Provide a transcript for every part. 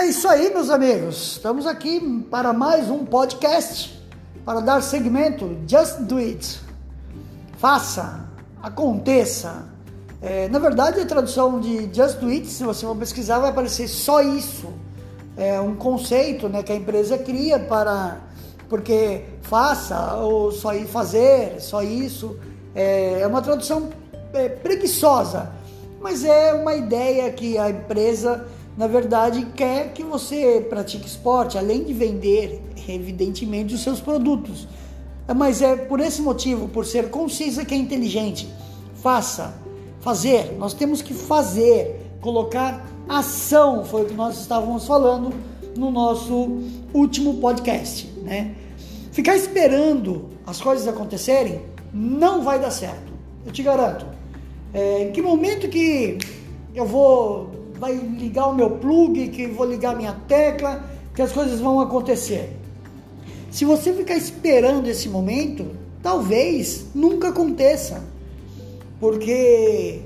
É isso aí, meus amigos. Estamos aqui para mais um podcast para dar segmento. Just do it. Faça, aconteça. É, na verdade, a tradução de Just do it, se você for pesquisar, vai aparecer só isso. É um conceito né, que a empresa cria para. Porque faça, ou só ir fazer, só isso. É, é uma tradução é, preguiçosa, mas é uma ideia que a empresa na verdade, quer que você pratique esporte, além de vender, evidentemente, os seus produtos. Mas é por esse motivo, por ser concisa, que é inteligente. Faça, fazer. Nós temos que fazer, colocar ação, foi o que nós estávamos falando no nosso último podcast, né? Ficar esperando as coisas acontecerem não vai dar certo. Eu te garanto. É, em que momento que eu vou vai ligar o meu plug, que vou ligar minha tecla, que as coisas vão acontecer. Se você ficar esperando esse momento, talvez nunca aconteça. Porque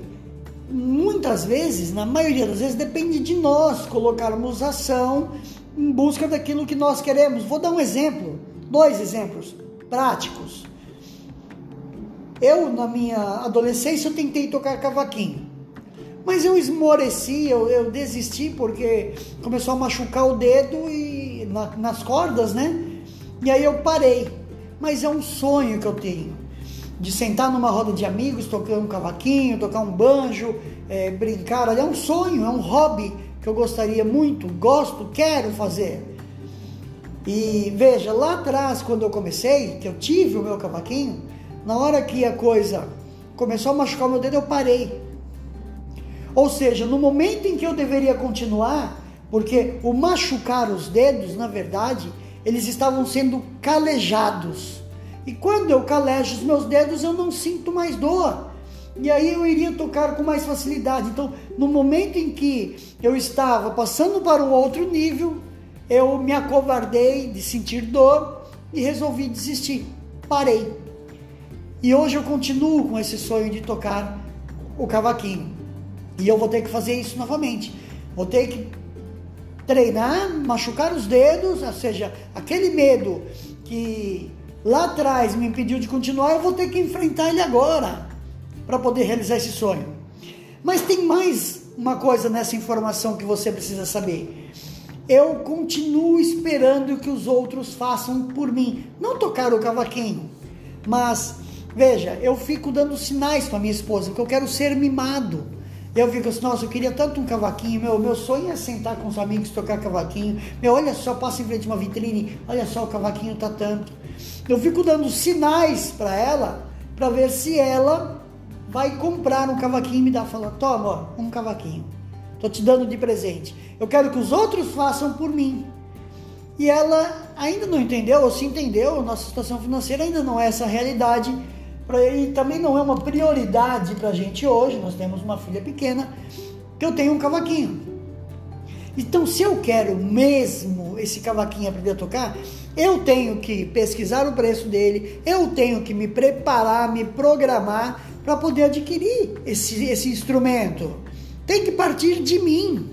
muitas vezes, na maioria das vezes, depende de nós colocarmos ação em busca daquilo que nós queremos. Vou dar um exemplo, dois exemplos práticos. Eu, na minha adolescência, eu tentei tocar cavaquinho. Mas eu esmoreci, eu, eu desisti porque começou a machucar o dedo e na, nas cordas, né? E aí eu parei. Mas é um sonho que eu tenho de sentar numa roda de amigos, tocar um cavaquinho, tocar um banjo, é, brincar. É um sonho, é um hobby que eu gostaria muito, gosto, quero fazer. E veja, lá atrás, quando eu comecei, que eu tive o meu cavaquinho, na hora que a coisa começou a machucar o meu dedo, eu parei. Ou seja, no momento em que eu deveria continuar, porque o machucar os dedos, na verdade, eles estavam sendo calejados. E quando eu calejo os meus dedos, eu não sinto mais dor. E aí eu iria tocar com mais facilidade. Então, no momento em que eu estava passando para um outro nível, eu me acovardei de sentir dor e resolvi desistir. Parei. E hoje eu continuo com esse sonho de tocar o cavaquinho. E eu vou ter que fazer isso novamente. Vou ter que treinar, machucar os dedos, ou seja, aquele medo que lá atrás me impediu de continuar, eu vou ter que enfrentar ele agora para poder realizar esse sonho. Mas tem mais uma coisa nessa informação que você precisa saber. Eu continuo esperando que os outros façam por mim. Não tocar o cavaquinho, mas veja, eu fico dando sinais para minha esposa que eu quero ser mimado. Eu fico assim, nossa, eu queria tanto um cavaquinho, meu, meu sonho é sentar com os amigos tocar cavaquinho. Meu, olha só, passa em frente a uma vitrine, olha só, o cavaquinho tá tanto. Eu fico dando sinais para ela, para ver se ela vai comprar um cavaquinho e me dar, fala, toma, ó, um cavaquinho. Tô te dando de presente. Eu quero que os outros façam por mim. E ela ainda não entendeu, ou se entendeu, nossa situação financeira ainda não é essa realidade e também não é uma prioridade para a gente hoje, nós temos uma filha pequena, que eu tenho um cavaquinho. Então, se eu quero mesmo esse cavaquinho aprender a tocar, eu tenho que pesquisar o preço dele, eu tenho que me preparar, me programar para poder adquirir esse, esse instrumento. Tem que partir de mim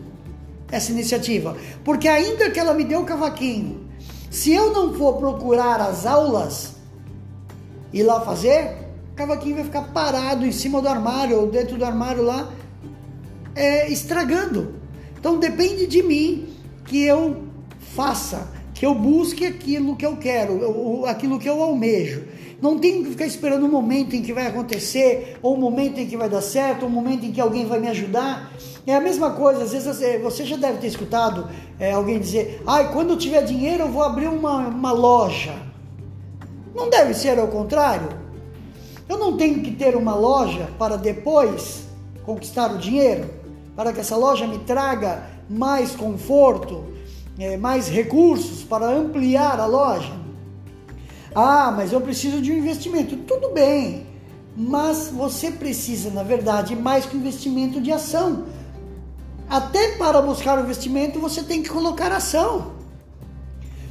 essa iniciativa, porque ainda que ela me dê o cavaquinho, se eu não for procurar as aulas e lá fazer, cavaquinho vai ficar parado em cima do armário ou dentro do armário lá, é, estragando. Então depende de mim que eu faça, que eu busque aquilo que eu quero, aquilo que eu almejo. Não tenho que ficar esperando o um momento em que vai acontecer, ou o um momento em que vai dar certo, ou um momento em que alguém vai me ajudar. É a mesma coisa, às vezes você já deve ter escutado é, alguém dizer: ai, quando eu tiver dinheiro eu vou abrir uma, uma loja. Não deve ser ao contrário. Eu não tenho que ter uma loja para depois conquistar o dinheiro, para que essa loja me traga mais conforto, é, mais recursos para ampliar a loja. Ah, mas eu preciso de um investimento. Tudo bem, mas você precisa, na verdade, mais que investimento de ação. Até para buscar o investimento você tem que colocar ação.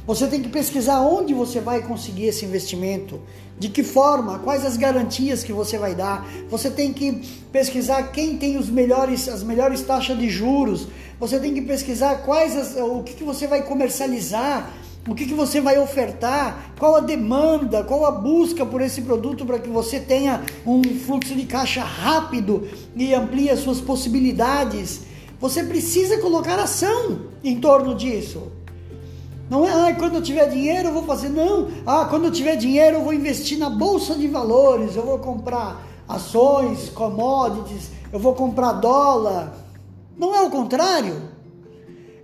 Você tem que pesquisar onde você vai conseguir esse investimento, de que forma, quais as garantias que você vai dar. Você tem que pesquisar quem tem os melhores, as melhores taxas de juros. Você tem que pesquisar quais as, o que, que você vai comercializar, o que, que você vai ofertar, qual a demanda, qual a busca por esse produto para que você tenha um fluxo de caixa rápido e amplie as suas possibilidades. Você precisa colocar ação em torno disso. Não é, ah, quando eu tiver dinheiro eu vou fazer. Não, ah, quando eu tiver dinheiro eu vou investir na bolsa de valores, eu vou comprar ações, commodities, eu vou comprar dólar. Não é o contrário.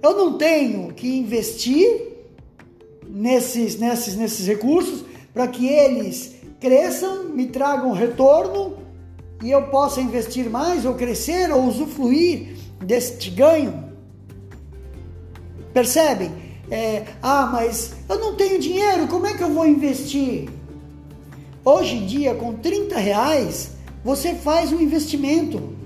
Eu não tenho que investir nesses, nesses, nesses recursos para que eles cresçam, me tragam retorno e eu possa investir mais ou crescer ou usufruir deste ganho. Percebem? É, ah, mas eu não tenho dinheiro, como é que eu vou investir? Hoje em dia, com 30 reais, você faz um investimento.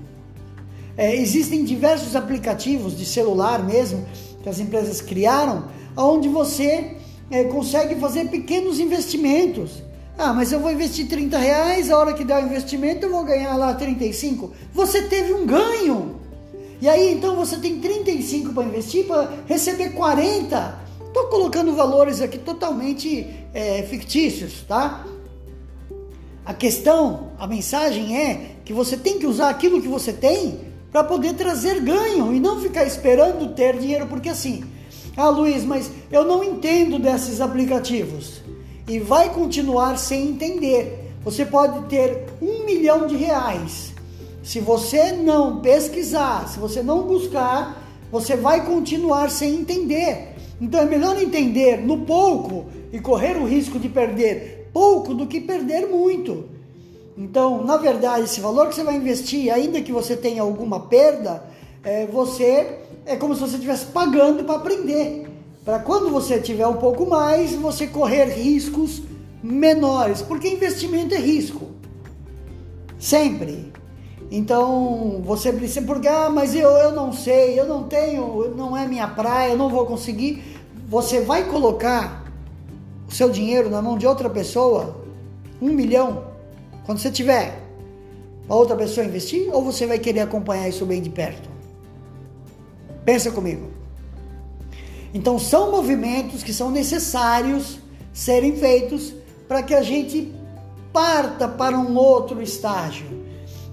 É, existem diversos aplicativos de celular mesmo que as empresas criaram, onde você é, consegue fazer pequenos investimentos. Ah, mas eu vou investir 30 reais, a hora que der o investimento eu vou ganhar lá 35. Você teve um ganho. E aí então você tem 35 para investir para receber 40. Estou colocando valores aqui totalmente é, fictícios, tá? A questão, a mensagem é que você tem que usar aquilo que você tem para poder trazer ganho e não ficar esperando ter dinheiro, porque assim, ah Luiz, mas eu não entendo desses aplicativos e vai continuar sem entender. Você pode ter um milhão de reais se você não pesquisar, se você não buscar, você vai continuar sem entender. Então é melhor entender no pouco e correr o risco de perder pouco do que perder muito. Então, na verdade, esse valor que você vai investir, ainda que você tenha alguma perda, é, você é como se você estivesse pagando para aprender. Para quando você tiver um pouco mais, você correr riscos menores, porque investimento é risco. Sempre. Então você precisa, porque, ah, mas eu, eu não sei, eu não tenho, não é minha praia, eu não vou conseguir. Você vai colocar o seu dinheiro na mão de outra pessoa, um milhão, quando você tiver para outra pessoa investir, ou você vai querer acompanhar isso bem de perto? Pensa comigo. Então são movimentos que são necessários serem feitos para que a gente parta para um outro estágio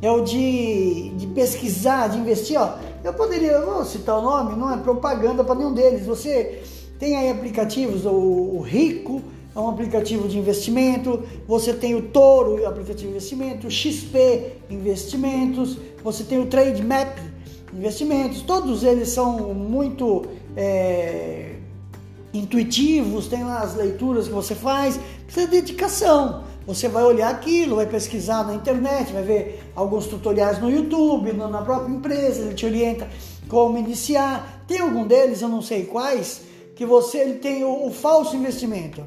é o de, de pesquisar, de investir. Ó, eu poderia, eu vou citar o nome, não é propaganda para nenhum deles. Você tem aí aplicativos, o, o Rico é um aplicativo de investimento, você tem o Toro, aplicativo de investimento, o XP Investimentos, você tem o Trade Map Investimentos, todos eles são muito é, intuitivos, tem lá as leituras que você faz, precisa de dedicação. Você vai olhar aquilo, vai pesquisar na internet, vai ver alguns tutoriais no YouTube, na própria empresa, ele te orienta como iniciar. Tem algum deles, eu não sei quais, que você ele tem o, o falso investimento.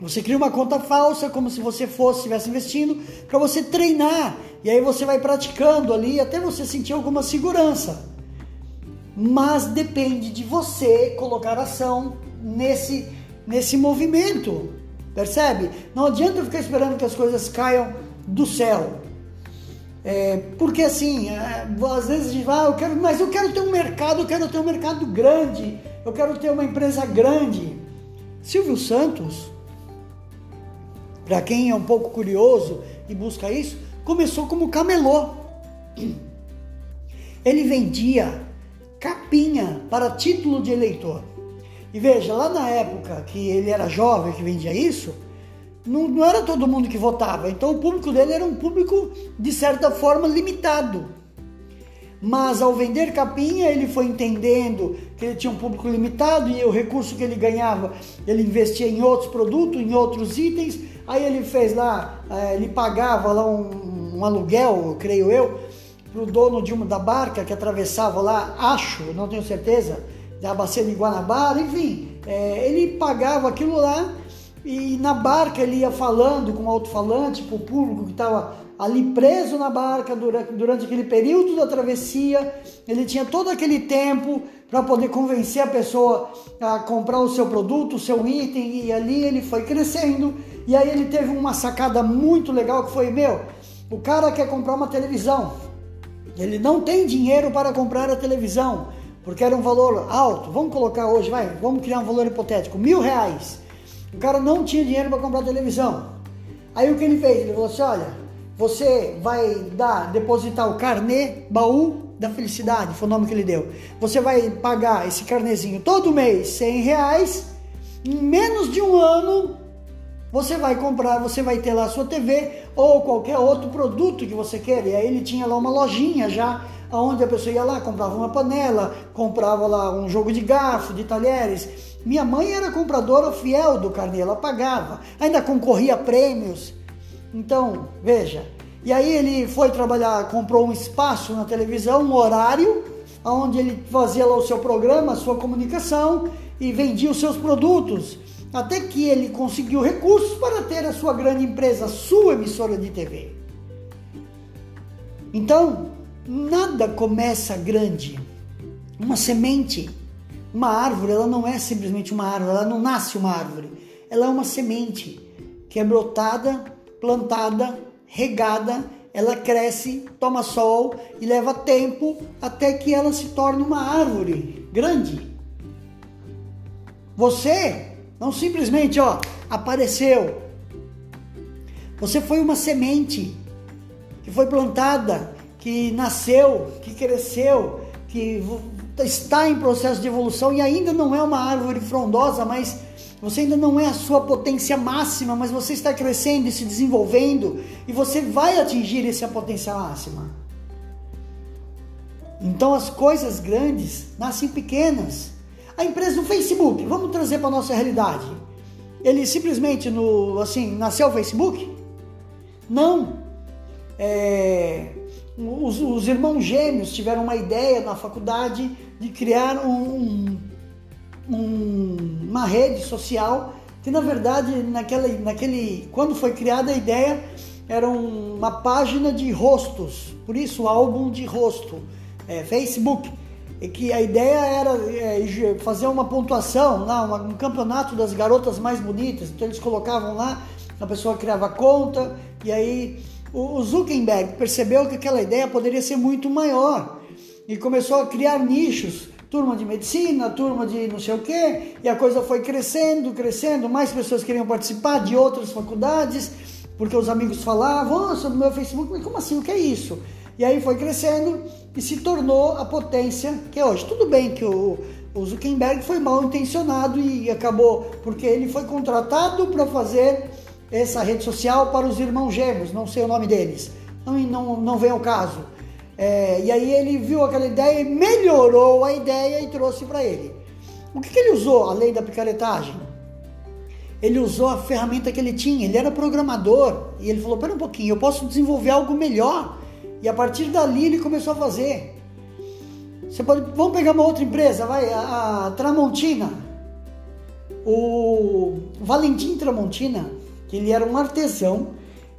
Você cria uma conta falsa, como se você fosse estivesse investindo, para você treinar. E aí você vai praticando ali até você sentir alguma segurança. Mas depende de você colocar ação nesse, nesse movimento. Percebe? Não adianta ficar esperando que as coisas caiam do céu. É, porque assim, é, às vezes a gente fala, ah, eu quero, mas eu quero ter um mercado, eu quero ter um mercado grande, eu quero ter uma empresa grande. Silvio Santos, para quem é um pouco curioso e busca isso, começou como camelô. Ele vendia capinha para título de eleitor. E veja, lá na época que ele era jovem, que vendia isso, não, não era todo mundo que votava. Então o público dele era um público, de certa forma, limitado. Mas ao vender capinha, ele foi entendendo que ele tinha um público limitado e o recurso que ele ganhava, ele investia em outros produtos, em outros itens. Aí ele fez lá, eh, ele pagava lá um, um aluguel, creio eu, para o dono de uma da barca que atravessava lá, acho, não tenho certeza, da bacia de Guanabara, enfim, é, ele pagava aquilo lá e na barca ele ia falando com o alto-falante para o público que estava ali preso na barca durante, durante aquele período da travessia. Ele tinha todo aquele tempo para poder convencer a pessoa a comprar o seu produto, o seu item, e ali ele foi crescendo. E aí ele teve uma sacada muito legal que foi: meu, o cara quer comprar uma televisão, ele não tem dinheiro para comprar a televisão, porque era um valor alto. Vamos colocar hoje, vai, vamos criar um valor hipotético: mil reais. O cara não tinha dinheiro para comprar televisão. Aí o que ele fez? Ele falou assim: olha, você vai dar, depositar o carnê baú da felicidade, foi o nome que ele deu. Você vai pagar esse carnezinho todo mês, 100 reais. Em menos de um ano, você vai comprar, você vai ter lá a sua TV ou qualquer outro produto que você queira. E aí ele tinha lá uma lojinha já, onde a pessoa ia lá, comprava uma panela, comprava lá um jogo de garfo, de talheres. Minha mãe era compradora fiel do carnê, ela pagava, ainda concorria a prêmios. Então, veja, e aí ele foi trabalhar, comprou um espaço na televisão, um horário, onde ele fazia lá o seu programa, a sua comunicação e vendia os seus produtos. Até que ele conseguiu recursos para ter a sua grande empresa, a sua emissora de TV. Então, nada começa grande. Uma semente, uma árvore, ela não é simplesmente uma árvore, ela não nasce uma árvore. Ela é uma semente que é brotada, plantada, regada, ela cresce, toma sol e leva tempo até que ela se torne uma árvore grande. Você não simplesmente, ó, apareceu. Você foi uma semente que foi plantada, que nasceu, que cresceu, que está em processo de evolução e ainda não é uma árvore frondosa, mas você ainda não é a sua potência máxima, mas você está crescendo e se desenvolvendo e você vai atingir essa potência máxima. Então as coisas grandes nascem pequenas. A empresa do Facebook, vamos trazer para a nossa realidade. Ele simplesmente no assim nasceu o Facebook? Não. É, os, os, irmãos gêmeos tiveram uma ideia na faculdade de criar um, um, uma rede social que na verdade naquela, naquele quando foi criada a ideia era uma página de rostos, por isso álbum de rosto, é, Facebook, e que a ideia era é, fazer uma pontuação lá, uma, um campeonato das garotas mais bonitas, então eles colocavam lá, a pessoa criava conta e aí o, Zuckerberg percebeu que aquela ideia poderia ser muito maior e começou a criar nichos turma de medicina, turma de não sei o quê, e a coisa foi crescendo, crescendo, mais pessoas queriam participar de outras faculdades, porque os amigos falavam, oh, sobre o meu Facebook, mas como assim, o que é isso? E aí foi crescendo e se tornou a potência que é hoje. Tudo bem que o, o Zuckerberg foi mal intencionado e acabou, porque ele foi contratado para fazer essa rede social para os irmãos gêmeos, não sei o nome deles, não, não, não vem ao caso. É, e aí ele viu aquela ideia e melhorou a ideia e trouxe para ele. O que, que ele usou além da picaretagem? Ele usou a ferramenta que ele tinha, ele era programador e ele falou: Pera um pouquinho, eu posso desenvolver algo melhor. E a partir dali ele começou a fazer. Você pode, vamos pegar uma outra empresa, vai, a, a Tramontina. O Valentim Tramontina, que ele era um artesão,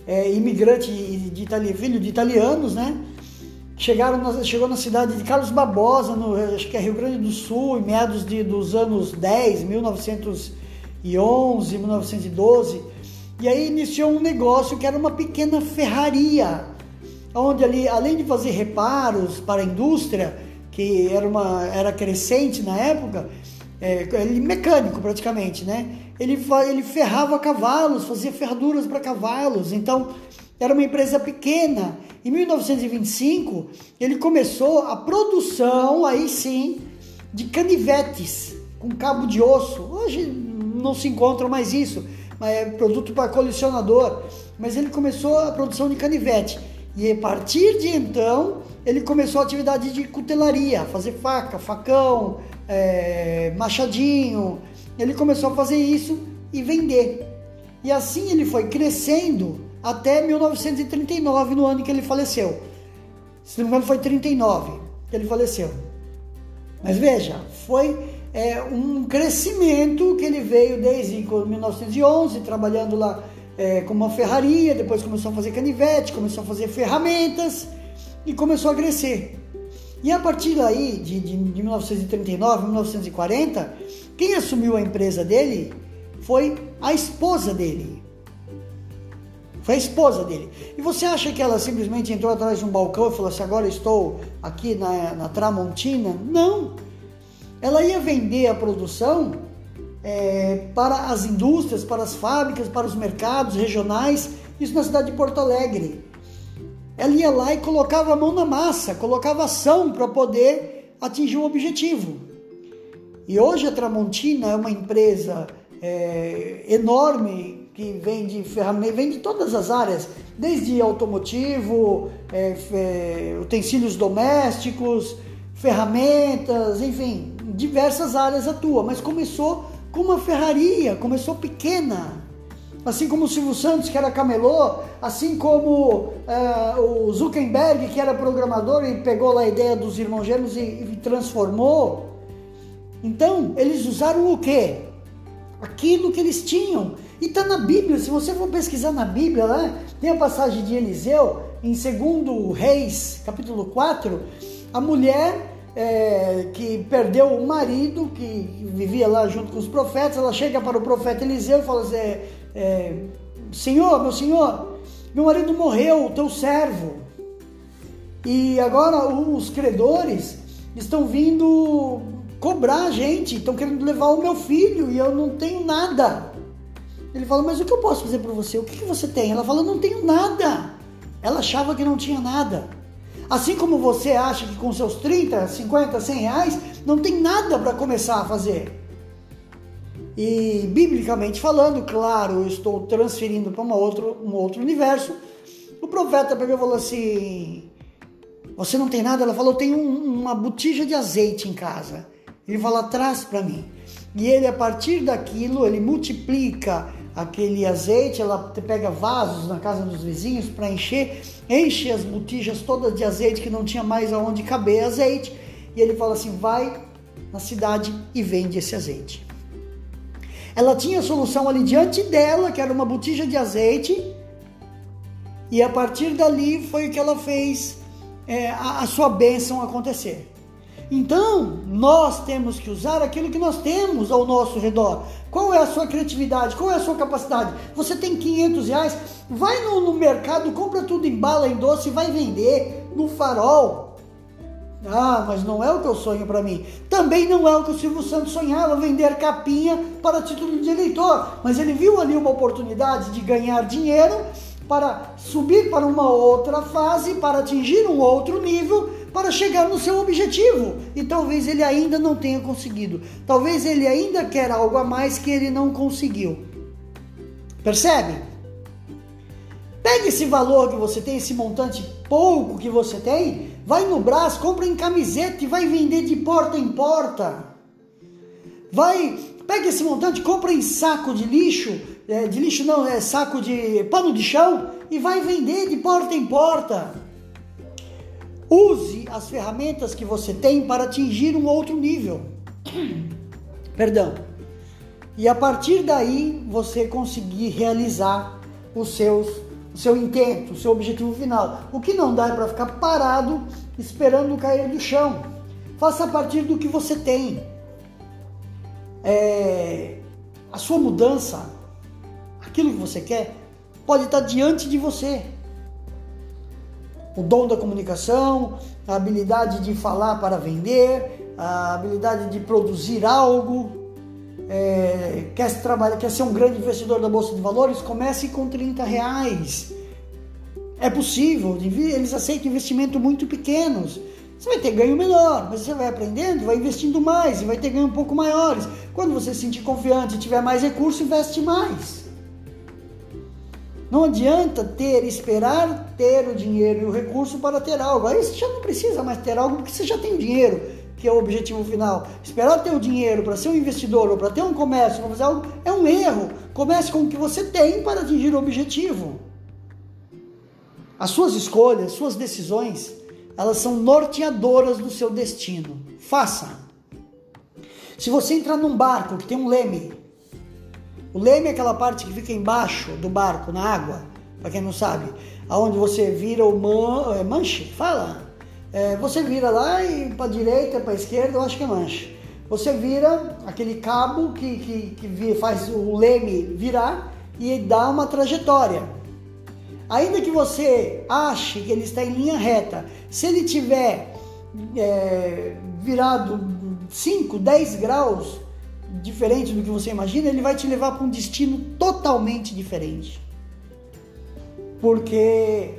é, imigrante de, de, filho de italianos, né? Chegaram na, chegou na cidade de Carlos Barbosa, no, acho que é Rio Grande do Sul, em meados de, dos anos 10, 1911, 1912. E aí iniciou um negócio que era uma pequena ferraria, onde ali, além de fazer reparos para a indústria, que era, uma, era crescente na época, é, ele mecânico praticamente, né? Ele, ele ferrava cavalos, fazia ferraduras para cavalos, então era uma empresa pequena. Em 1925, ele começou a produção, aí sim, de canivetes com cabo de osso. Hoje não se encontra mais isso, mas é produto para colecionador. Mas ele começou a produção de canivete. E a partir de então, ele começou a atividade de cutelaria, fazer faca, facão, é, machadinho. Ele começou a fazer isso e vender. E assim ele foi crescendo até 1939, no ano que ele faleceu. Se não me engano, foi 39 que ele faleceu. Mas veja, foi é, um crescimento que ele veio desde 1911, trabalhando lá é, com uma ferraria, depois começou a fazer canivete, começou a fazer ferramentas e começou a crescer. E a partir daí, de, de, de 1939, 1940, quem assumiu a empresa dele foi a esposa dele. Foi a esposa dele. E você acha que ela simplesmente entrou atrás de um balcão e falou assim: agora estou aqui na, na Tramontina? Não. Ela ia vender a produção é, para as indústrias, para as fábricas, para os mercados regionais, isso na cidade de Porto Alegre. Ela ia lá e colocava a mão na massa, colocava ação para poder atingir o objetivo. E hoje a Tramontina é uma empresa é, enorme que vende ferramentas, vende todas as áreas, desde automotivo, é, é, utensílios domésticos, ferramentas, enfim, diversas áreas atua, mas começou com uma ferraria, começou pequena. Assim como o Silvio Santos, que era camelô, assim como é, o Zuckerberg, que era programador e pegou lá a ideia dos irmãos gêmeos e, e transformou. Então, eles usaram o quê? Aquilo que eles tinham. E está na Bíblia, se você for pesquisar na Bíblia, né, tem a passagem de Eliseu, em 2 Reis, capítulo 4, a mulher é, que perdeu o marido, que vivia lá junto com os profetas, ela chega para o profeta Eliseu e fala assim, é, Senhor, meu senhor, meu marido morreu, o teu servo. E agora os credores estão vindo cobrar a gente, estão querendo levar o meu filho e eu não tenho nada. Ele fala, mas o que eu posso fazer para você? O que, que você tem? Ela fala, não tenho nada. Ela achava que não tinha nada. Assim como você acha que com seus 30, 50, 100 reais não tem nada para começar a fazer. E biblicamente falando, claro, eu estou transferindo para um outro, universo. O profeta pegou e falou assim: Você não tem nada? Ela falou: Tem um, uma botija de azeite em casa. Ele fala: Traz para mim. E ele, a partir daquilo, ele multiplica aquele azeite, ela pega vasos na casa dos vizinhos para encher, enche as botijas todas de azeite que não tinha mais aonde caber azeite, e ele fala assim: vai na cidade e vende esse azeite. Ela tinha a solução ali diante dela, que era uma botija de azeite, e a partir dali foi o que ela fez é, a, a sua bênção acontecer. Então, nós temos que usar aquilo que nós temos ao nosso redor. Qual é a sua criatividade? Qual é a sua capacidade? Você tem 500 reais? Vai no, no mercado, compra tudo em bala, em doce vai vender no farol. Ah, mas não é o que eu sonho para mim. Também não é o que o Silvio Santos sonhava, vender capinha para título de eleitor. Mas ele viu ali uma oportunidade de ganhar dinheiro para subir para uma outra fase, para atingir um outro nível, para chegar no seu objetivo. E talvez ele ainda não tenha conseguido. Talvez ele ainda quer algo a mais que ele não conseguiu. Percebe? Pegue esse valor que você tem, esse montante pouco que você tem, vai no braço, compra em camiseta e vai vender de porta em porta. Vai, pega esse montante, compra em saco de lixo, é, de lixo não, é saco de pano de chão e vai vender de porta em porta. Use as ferramentas que você tem para atingir um outro nível. Perdão. E a partir daí você conseguir realizar os seus o seu intento, o seu objetivo final. O que não dá é para ficar parado esperando cair do chão. Faça a partir do que você tem. É, a sua mudança, aquilo que você quer, pode estar diante de você. O dom da comunicação, a habilidade de falar para vender, a habilidade de produzir algo, é, quer trabalhar, quer ser um grande investidor da Bolsa de Valores, comece com 30 reais. É possível, eles aceitam investimento muito pequenos. Você vai ter ganho menor, mas você vai aprendendo, vai investindo mais e vai ter ganho um pouco maiores. Quando você se sentir confiante e tiver mais recurso, investe mais. Não adianta ter, esperar ter o dinheiro e o recurso para ter algo. Aí você já não precisa mais ter algo porque você já tem dinheiro que é o objetivo final. Esperar ter o dinheiro para ser um investidor ou para ter um comércio, fazer algo, é um erro. Comece com o que você tem para atingir o objetivo. As suas escolhas, suas decisões, elas são norteadoras do seu destino. Faça. Se você entrar num barco que tem um leme, o leme é aquela parte que fica embaixo do barco, na água, para quem não sabe, aonde você vira o man, é manche, fala, É, você vira lá e para direita, para esquerda, eu acho que é mancha. Você vira aquele cabo que, que, que faz o leme virar e dá uma trajetória. Ainda que você ache que ele está em linha reta, se ele tiver é, virado 5, 10 graus diferente do que você imagina, ele vai te levar para um destino totalmente diferente. Porque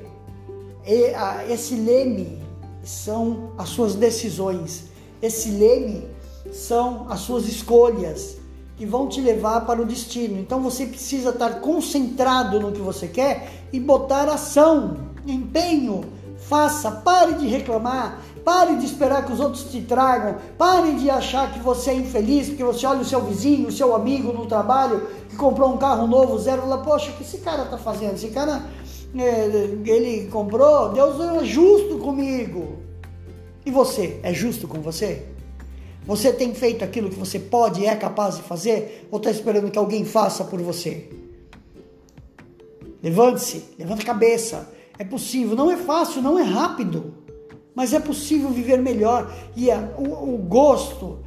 esse leme são as suas decisões, esse leme são as suas escolhas que vão te levar para o destino. Então você precisa estar concentrado no que você quer e botar ação, empenho. Faça, pare de reclamar, pare de esperar que os outros te tragam, pare de achar que você é infeliz porque você olha o seu vizinho, o seu amigo no trabalho que comprou um carro novo zero, fala, poxa, o que esse cara está fazendo? Esse cara, ele comprou, Deus é justo comigo. E você, é justo com você? Você tem feito aquilo que você pode e é capaz de fazer? Ou está esperando que alguém faça por você? Levante-se, levante a cabeça. É possível, não é fácil, não é rápido, mas é possível viver melhor. E a, o, o gosto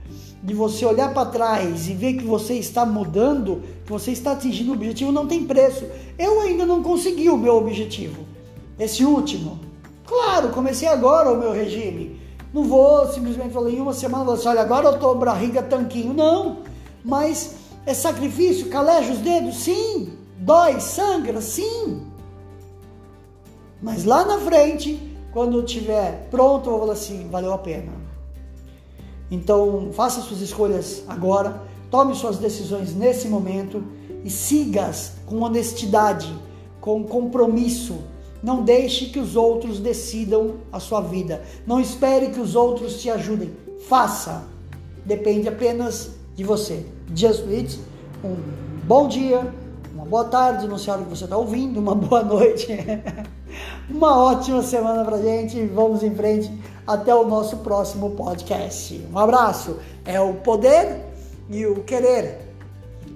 de você olhar para trás e ver que você está mudando, você está atingindo o objetivo, não tem preço. Eu ainda não consegui o meu objetivo, esse último. Claro, comecei agora o meu regime não vou simplesmente falar em uma semana, assim, olha, agora eu tô barriga tanquinho. Não, mas é sacrifício, caleja os dedos? Sim. Dói, sangra? Sim. Mas lá na frente, quando eu estiver pronto, eu vou falar assim, valeu a pena. Então, faça suas escolhas agora, tome suas decisões nesse momento e siga-as com honestidade, com compromisso, não deixe que os outros decidam a sua vida. Não espere que os outros te ajudem. Faça. Depende apenas de você. Just it. Um bom dia, uma boa tarde, não sei a que você está ouvindo, uma boa noite. uma ótima semana pra gente. Vamos em frente até o nosso próximo podcast. Um abraço. É o poder e o querer.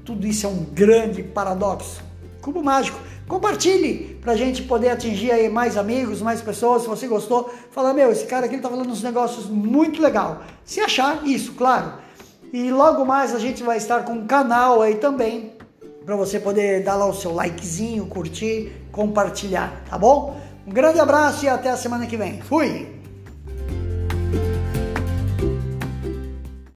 Tudo isso é um grande paradoxo. Cubo mágico Compartilhe para a gente poder atingir aí mais amigos, mais pessoas. Se você gostou, fala, meu, esse cara aqui está falando uns negócios muito legal. Se achar, isso, claro. E logo mais a gente vai estar com um canal aí também, para você poder dar lá o seu likezinho, curtir, compartilhar, tá bom? Um grande abraço e até a semana que vem. Fui!